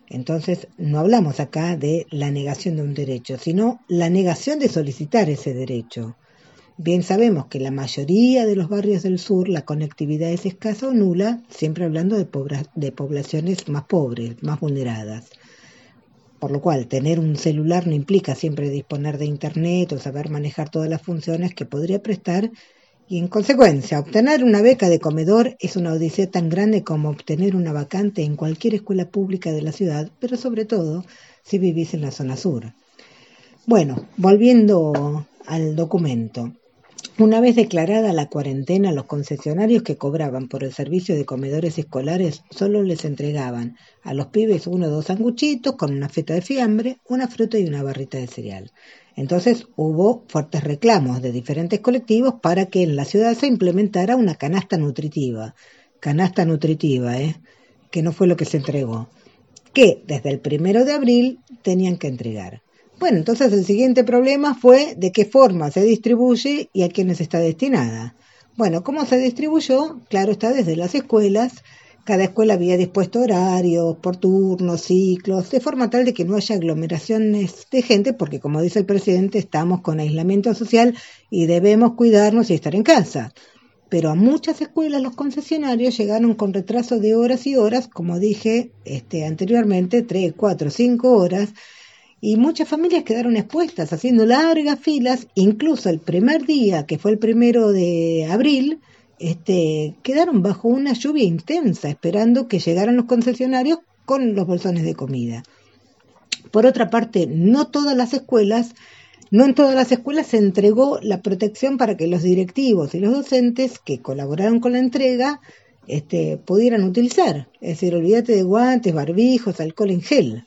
Entonces, no hablamos acá de la negación de un derecho, sino la negación de solicitar ese derecho. Bien sabemos que la mayoría de los barrios del sur la conectividad es escasa o nula, siempre hablando de, poblaciones más pobres, más vulneradas. Por lo cual, tener un celular no implica siempre disponer de Internet o saber manejar todas las funciones que podría prestar y en consecuencia, obtener una beca de comedor es una odisea tan grande como obtener una vacante en cualquier escuela pública de la ciudad, pero sobre todo si vivís en la zona sur. Bueno, volviendo al documento. Una vez declarada la cuarentena, los concesionarios que cobraban por el servicio de comedores escolares solo les entregaban a los pibes uno o dos sanguchitos con una feta de fiambre, una fruta y una barrita de cereal. Entonces hubo fuertes reclamos de diferentes colectivos para que en la ciudad se implementara una canasta nutritiva. Canasta nutritiva, ¿eh? que no fue lo que se entregó. Que desde el primero de abril tenían que entregar. Bueno, entonces el siguiente problema fue de qué forma se distribuye y a quiénes está destinada. Bueno, ¿cómo se distribuyó? Claro está desde las escuelas. Cada escuela había dispuesto horarios, por turnos, ciclos, de forma tal de que no haya aglomeraciones de gente, porque como dice el presidente, estamos con aislamiento social y debemos cuidarnos y estar en casa. Pero a muchas escuelas los concesionarios llegaron con retraso de horas y horas, como dije este, anteriormente, tres, cuatro, cinco horas, y muchas familias quedaron expuestas haciendo largas filas, incluso el primer día, que fue el primero de abril, este, quedaron bajo una lluvia intensa esperando que llegaran los concesionarios con los bolsones de comida. Por otra parte, no todas las escuelas No en todas las escuelas se entregó la protección para que los directivos y los docentes que colaboraron con la entrega este, pudieran utilizar. Es decir, olvídate de guantes, barbijos, alcohol en gel.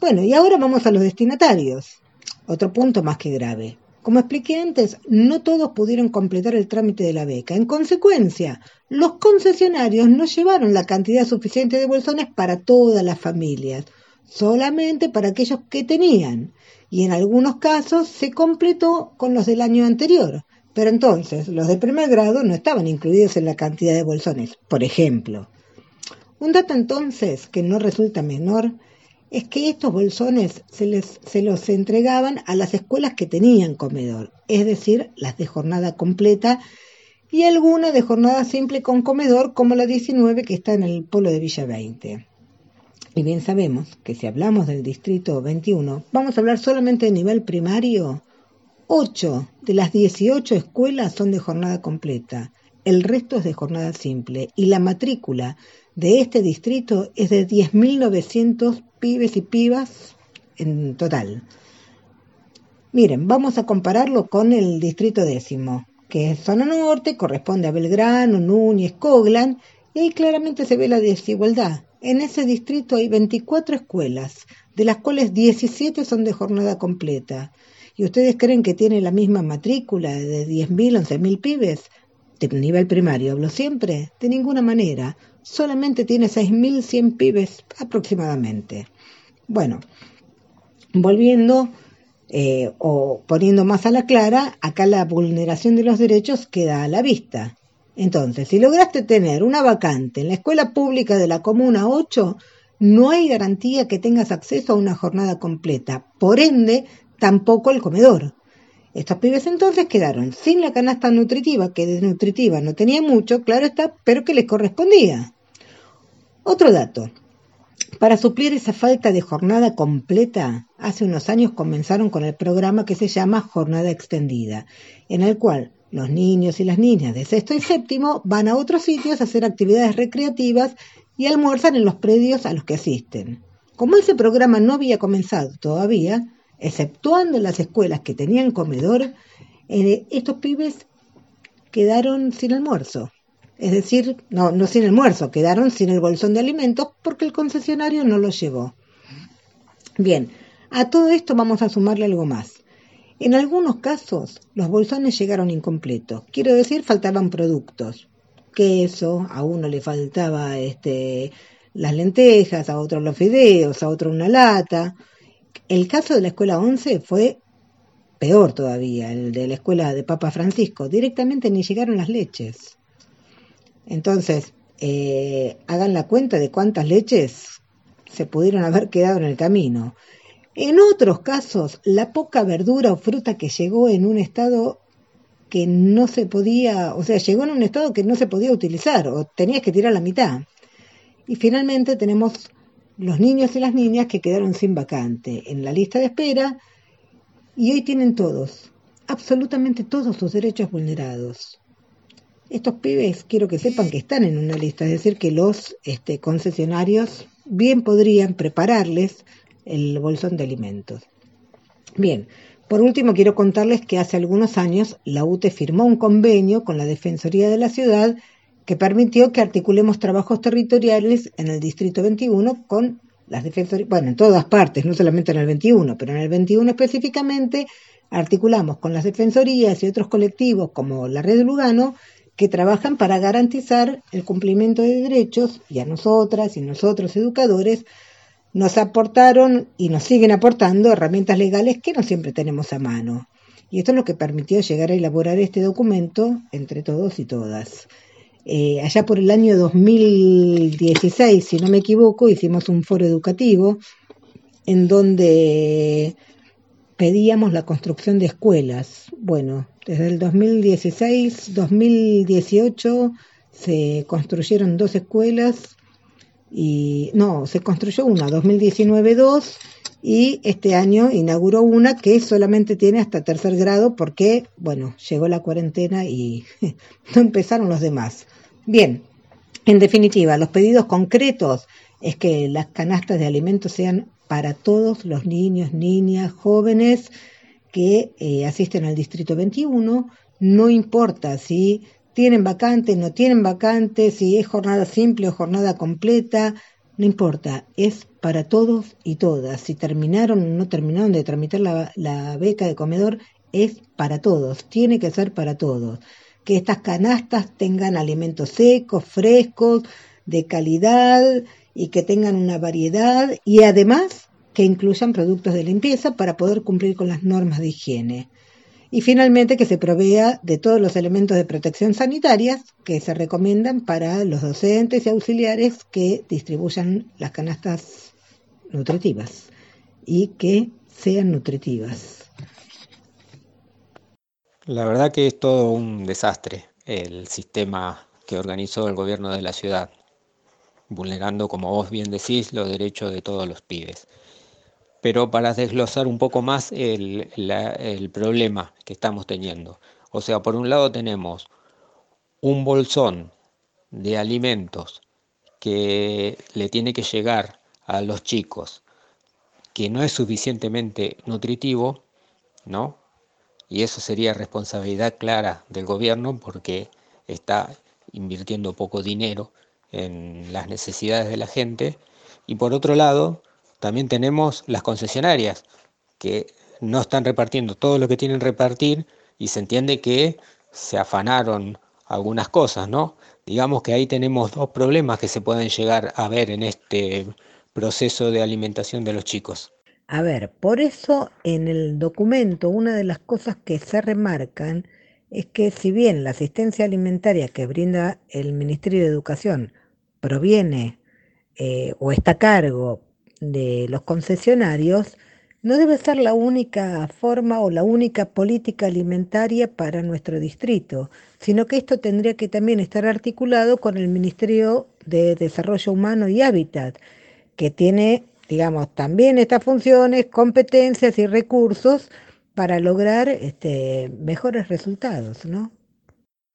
Bueno, y ahora vamos a los destinatarios. Otro punto más que grave. Como expliqué antes, no todos pudieron completar el trámite de la beca. En consecuencia, los concesionarios no llevaron la cantidad suficiente de bolsones para todas las familias, solamente para aquellos que tenían. Y en algunos casos se completó con los del año anterior. Pero entonces, los de primer grado no estaban incluidos en la cantidad de bolsones, por ejemplo. Un dato entonces que no resulta menor es que estos bolsones se, les, se los entregaban a las escuelas que tenían comedor, es decir, las de jornada completa y algunas de jornada simple con comedor, como la 19 que está en el polo de Villa 20. Y bien sabemos que si hablamos del distrito 21, vamos a hablar solamente de nivel primario. 8 de las 18 escuelas son de jornada completa, el resto es de jornada simple y la matrícula de este distrito es de 10.900 pibes y pibas en total. Miren, vamos a compararlo con el distrito décimo, que es zona norte, corresponde a Belgrano, Núñez, Coglan, y ahí claramente se ve la desigualdad. En ese distrito hay 24 escuelas, de las cuales 17 son de jornada completa. ¿Y ustedes creen que tiene la misma matrícula de 10.000, 11.000 pibes? De nivel primario, hablo siempre, de ninguna manera solamente tiene 6.100 pibes aproximadamente. Bueno, volviendo eh, o poniendo más a la clara, acá la vulneración de los derechos queda a la vista. Entonces, si lograste tener una vacante en la escuela pública de la Comuna 8, no hay garantía que tengas acceso a una jornada completa. Por ende, tampoco el comedor. Estos pibes entonces quedaron sin la canasta nutritiva, que de nutritiva no tenía mucho, claro está, pero que les correspondía. Otro dato. Para suplir esa falta de jornada completa, hace unos años comenzaron con el programa que se llama Jornada Extendida, en el cual los niños y las niñas de sexto y séptimo van a otros sitios a hacer actividades recreativas y almuerzan en los predios a los que asisten. Como ese programa no había comenzado todavía, exceptuando las escuelas que tenían comedor, eh, estos pibes quedaron sin almuerzo. Es decir, no, no sin almuerzo, quedaron sin el bolsón de alimentos porque el concesionario no los llevó. Bien, a todo esto vamos a sumarle algo más. En algunos casos, los bolsones llegaron incompletos. Quiero decir, faltaban productos. Queso, a uno le faltaba este, las lentejas, a otro los fideos, a otro una lata. El caso de la escuela 11 fue peor todavía, el de la escuela de Papa Francisco. Directamente ni llegaron las leches. Entonces, eh, hagan la cuenta de cuántas leches se pudieron haber quedado en el camino. En otros casos, la poca verdura o fruta que llegó en un estado que no se podía, o sea, llegó en un estado que no se podía utilizar o tenías que tirar la mitad. Y finalmente tenemos los niños y las niñas que quedaron sin vacante en la lista de espera y hoy tienen todos, absolutamente todos sus derechos vulnerados. Estos pibes quiero que sepan que están en una lista, es decir, que los este, concesionarios bien podrían prepararles el bolsón de alimentos. Bien, por último quiero contarles que hace algunos años la UTE firmó un convenio con la Defensoría de la Ciudad que permitió que articulemos trabajos territoriales en el Distrito 21 con las defensorías, bueno, en todas partes, no solamente en el 21, pero en el 21 específicamente, articulamos con las defensorías y otros colectivos como la Red Lugano que trabajan para garantizar el cumplimiento de derechos y a nosotras y nosotros educadores nos aportaron y nos siguen aportando herramientas legales que no siempre tenemos a mano. Y esto es lo que permitió llegar a elaborar este documento entre todos y todas. Eh, allá por el año 2016, si no me equivoco, hicimos un foro educativo en donde pedíamos la construcción de escuelas. Bueno, desde el 2016, 2018 se construyeron dos escuelas y no, se construyó una, 2019 dos y este año inauguró una que solamente tiene hasta tercer grado porque, bueno, llegó la cuarentena y no empezaron los demás. Bien, en definitiva, los pedidos concretos es que las canastas de alimentos sean para todos los niños, niñas, jóvenes que eh, asisten al Distrito 21, no importa si tienen vacantes, no tienen vacantes, si es jornada simple o jornada completa, no importa, es para todos y todas. Si terminaron o no terminaron de tramitar la beca de comedor, es para todos, tiene que ser para todos. Que estas canastas tengan alimentos secos, frescos, de calidad y que tengan una variedad y además que incluyan productos de limpieza para poder cumplir con las normas de higiene. Y finalmente que se provea de todos los elementos de protección sanitarias que se recomiendan para los docentes y auxiliares que distribuyan las canastas nutritivas y que sean nutritivas. La verdad que es todo un desastre el sistema que organizó el gobierno de la ciudad, vulnerando, como vos bien decís, los derechos de todos los pibes. Pero para desglosar un poco más el, el problema que estamos teniendo. O sea, por un lado tenemos un bolsón de alimentos que le tiene que llegar a los chicos que no es suficientemente nutritivo, ¿no? Y eso sería responsabilidad clara del gobierno porque está invirtiendo poco dinero en las necesidades de la gente. Y por otro lado, también tenemos las concesionarias que no están repartiendo todo lo que tienen repartir y se entiende que se afanaron algunas cosas, ¿no? Digamos que ahí tenemos dos problemas que se pueden llegar a ver en este proceso de alimentación de los chicos. A ver, por eso en el documento una de las cosas que se remarcan es que si bien la asistencia alimentaria que brinda el Ministerio de Educación proviene eh, o está a cargo de los concesionarios, no debe ser la única forma o la única política alimentaria para nuestro distrito, sino que esto tendría que también estar articulado con el Ministerio de Desarrollo Humano y Hábitat, que tiene, digamos, también estas funciones, competencias y recursos para lograr este, mejores resultados, ¿no?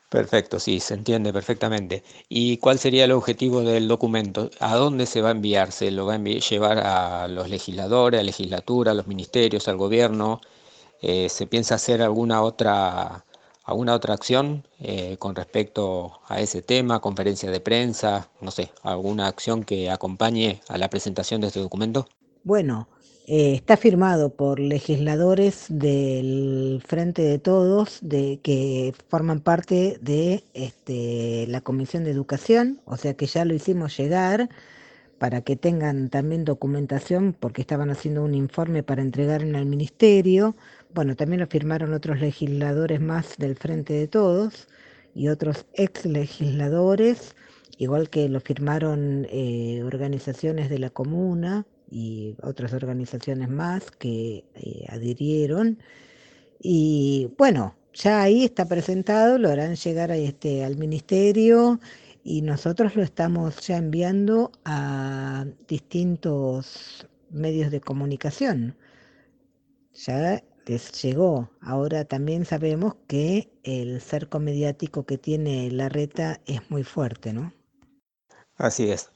Perfecto, sí, se entiende perfectamente. ¿Y cuál sería el objetivo del documento? ¿A dónde se va a enviar? ¿Se lo va a llevar a los legisladores, a la legislatura, a los ministerios, al gobierno? Eh, ¿Se piensa hacer alguna otra, alguna otra acción eh, con respecto a ese tema, conferencia de prensa, no sé, alguna acción que acompañe a la presentación de este documento? Bueno, eh, está firmado por legisladores del Frente de Todos, de que forman parte de este, la Comisión de Educación, o sea que ya lo hicimos llegar para que tengan también documentación, porque estaban haciendo un informe para entregar en el ministerio. Bueno, también lo firmaron otros legisladores más del Frente de Todos y otros ex legisladores, igual que lo firmaron eh, organizaciones de la comuna y otras organizaciones más que eh, adhirieron. Y bueno, ya ahí está presentado, lo harán llegar este, al ministerio y nosotros lo estamos ya enviando a distintos medios de comunicación. Ya les llegó. Ahora también sabemos que el cerco mediático que tiene la reta es muy fuerte, ¿no? Así es.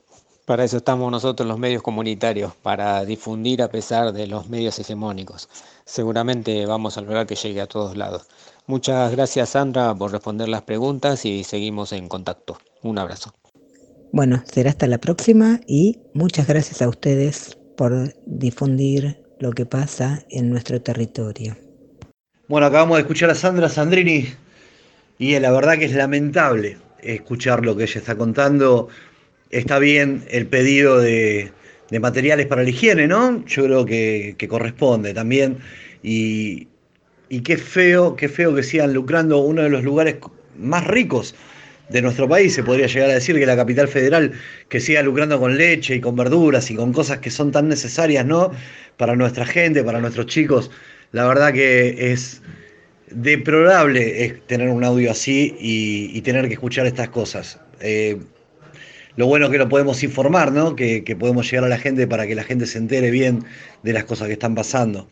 Para eso estamos nosotros los medios comunitarios, para difundir a pesar de los medios hegemónicos. Seguramente vamos a lograr que llegue a todos lados. Muchas gracias Sandra por responder las preguntas y seguimos en contacto. Un abrazo. Bueno, será hasta la próxima y muchas gracias a ustedes por difundir lo que pasa en nuestro territorio. Bueno, acabamos de escuchar a Sandra Sandrini y la verdad que es lamentable escuchar lo que ella está contando está bien el pedido de, materiales para la higiene, ¿no? Yo creo que, corresponde también. Y, qué feo, qué feo que sigan lucrando uno de los lugares más ricos de nuestro país, se podría llegar a decir que la capital federal que siga lucrando con leche y con verduras y con cosas que son tan necesarias, ¿no? Para nuestra gente, para nuestros chicos. La verdad que es deplorable tener un audio así y, tener que escuchar estas cosas. Eh, lo bueno que lo podemos informar, ¿no? Que, podemos llegar a la gente para que la gente se entere bien de las cosas que están pasando.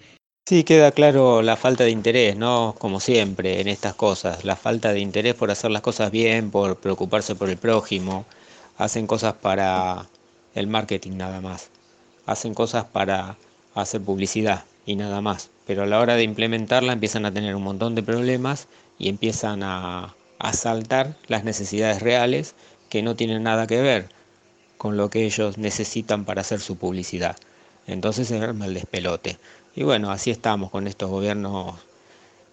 Sí, queda claro la falta de interés, ¿no? Como siempre en estas cosas, la falta de interés por hacer las cosas bien, por preocuparse por el prójimo. Hacen cosas para el marketing nada más. Hacen cosas para hacer publicidad y nada más. pero a la hora de implementarla empiezan a tener un montón de problemas y empiezan a, a saltar las necesidades reales que no tienen nada que ver con lo que ellos necesitan para hacer su publicidad. Entonces se arma el despelote. Y bueno, así estamos con estos gobiernos.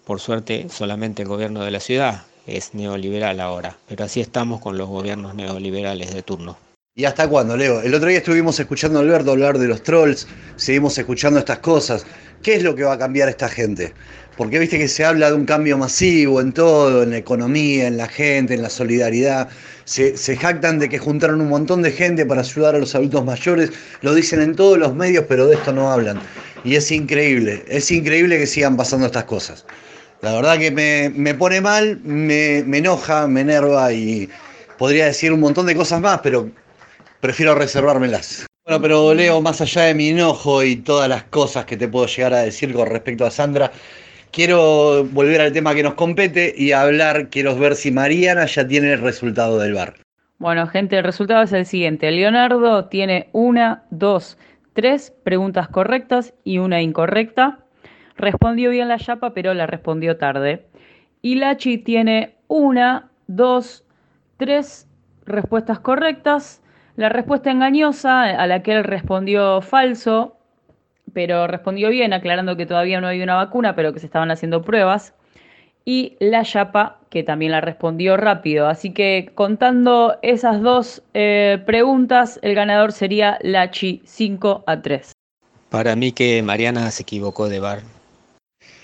Por suerte, solamente el gobierno de la ciudad es neoliberal ahora, pero así estamos con los gobiernos neoliberales de turno. ¿Y hasta cuándo, Leo? El otro día estuvimos escuchando a Alberto hablar de los trolls, seguimos escuchando estas cosas. ¿Qué es lo que va a cambiar esta gente? Porque viste que se habla de un cambio masivo en todo, en la economía, en la gente, en la solidaridad. Se, jactan de que juntaron un montón de gente para ayudar a los adultos mayores. Lo dicen en todos los medios, pero de esto no hablan. Y es increíble, es increíble que sigan pasando estas cosas. La verdad que me, me pone mal, me, me enoja, me enerva y podría decir un montón de cosas más, pero prefiero reservármelas. Bueno, pero Leo, más allá de mi enojo y todas las cosas que te puedo llegar a decir con respecto a Sandra, quiero volver al tema que nos compete y hablar, quiero ver si Mariana ya tiene el resultado del bar. Bueno, gente, el resultado es el siguiente. Leonardo tiene una, dos, tres preguntas correctas y una incorrecta. Respondió bien la chapa, pero la respondió tarde. Y Lachi tiene una, dos, tres respuestas correctas. La respuesta engañosa, a la que él respondió falso, pero respondió bien, aclarando que todavía no hay una vacuna, pero que se estaban haciendo pruebas. Y la Yapa, que también la respondió rápido. Así que contando esas dos eh, preguntas, el ganador sería Lachi 5 a 3. Para mí que Mariana se equivocó de bar.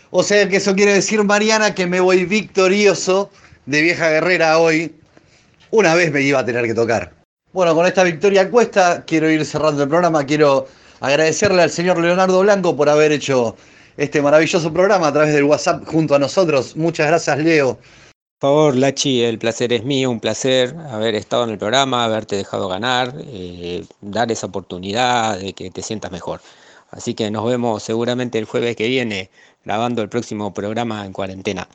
O sea que eso quiere decir, Mariana, que me voy victorioso de vieja guerrera hoy. Una vez me iba a tener que tocar. Bueno, con esta victoria cuesta, quiero ir cerrando el programa. Quiero agradecerle al señor Leonardo Blanco por haber hecho este maravilloso programa a través del WhatsApp junto a nosotros. Muchas gracias, Leo. Por favor, Lachi, el placer es mío, un placer haber estado en el programa, haberte dejado ganar, eh, dar esa oportunidad de que te sientas mejor. Así que nos vemos seguramente el jueves que viene grabando el próximo programa en cuarentena.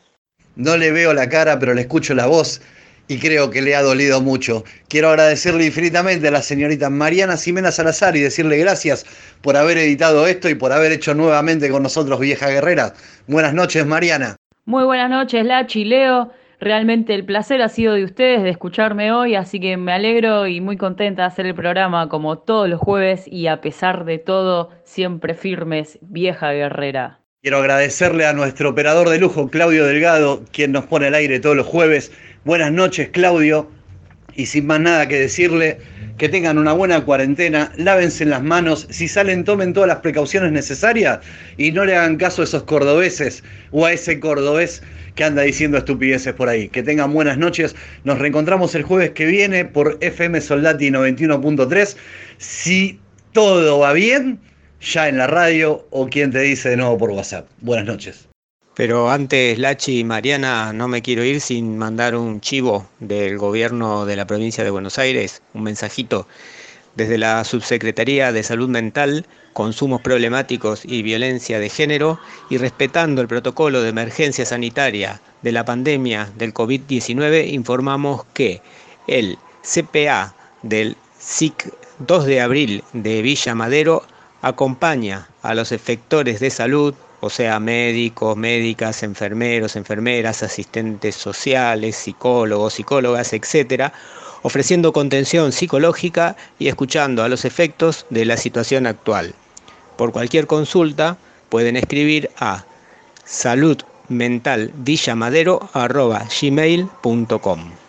No le veo la cara, pero le escucho la voz y creo que le ha dolido mucho. Quiero agradecerle infinitamente a la señorita Mariana Ximena Salazar y decirle gracias por haber editado esto y por haber hecho nuevamente con nosotros Vieja Guerrera. Buenas noches, Mariana. Muy buenas noches, Lachi, Leo. Realmente el placer ha sido de ustedes de escucharme hoy, así que me alegro y muy contenta de hacer el programa como todos los jueves y a pesar de todo, siempre firmes, Vieja Guerrera. Quiero agradecerle a nuestro operador de lujo, Claudio Delgado, quien nos pone al aire todos los jueves. Buenas noches, Claudio. Y sin más nada que decirle, que tengan una buena cuarentena, lávense las manos, si salen tomen todas las precauciones necesarias y no le hagan caso a esos cordobeses o a ese cordobés que anda diciendo estupideces por ahí. Que tengan buenas noches, nos reencontramos el jueves que viene por FM Soldati 91.3. Si todo va bien, ya en la radio o quien te dice de nuevo por WhatsApp. Buenas noches. Pero antes, Lachi y Mariana, no me quiero ir sin mandar un chivo del gobierno de la provincia de Buenos Aires, un mensajito. Desde la Subsecretaría de Salud Mental, Consumos Problemáticos y Violencia de Género, y respetando el protocolo de emergencia sanitaria de la pandemia del COVID-19, informamos que el CPA del SIC 2 de abril de Villa Madero acompaña a los efectores de salud, o sea, médicos, médicas, enfermeros, enfermeras, asistentes sociales, psicólogos, psicólogas, etcétera, ofreciendo contención psicológica y escuchando a los efectos de la situación actual. Por cualquier consulta pueden escribir a saludmentalvillamadero.gmail.com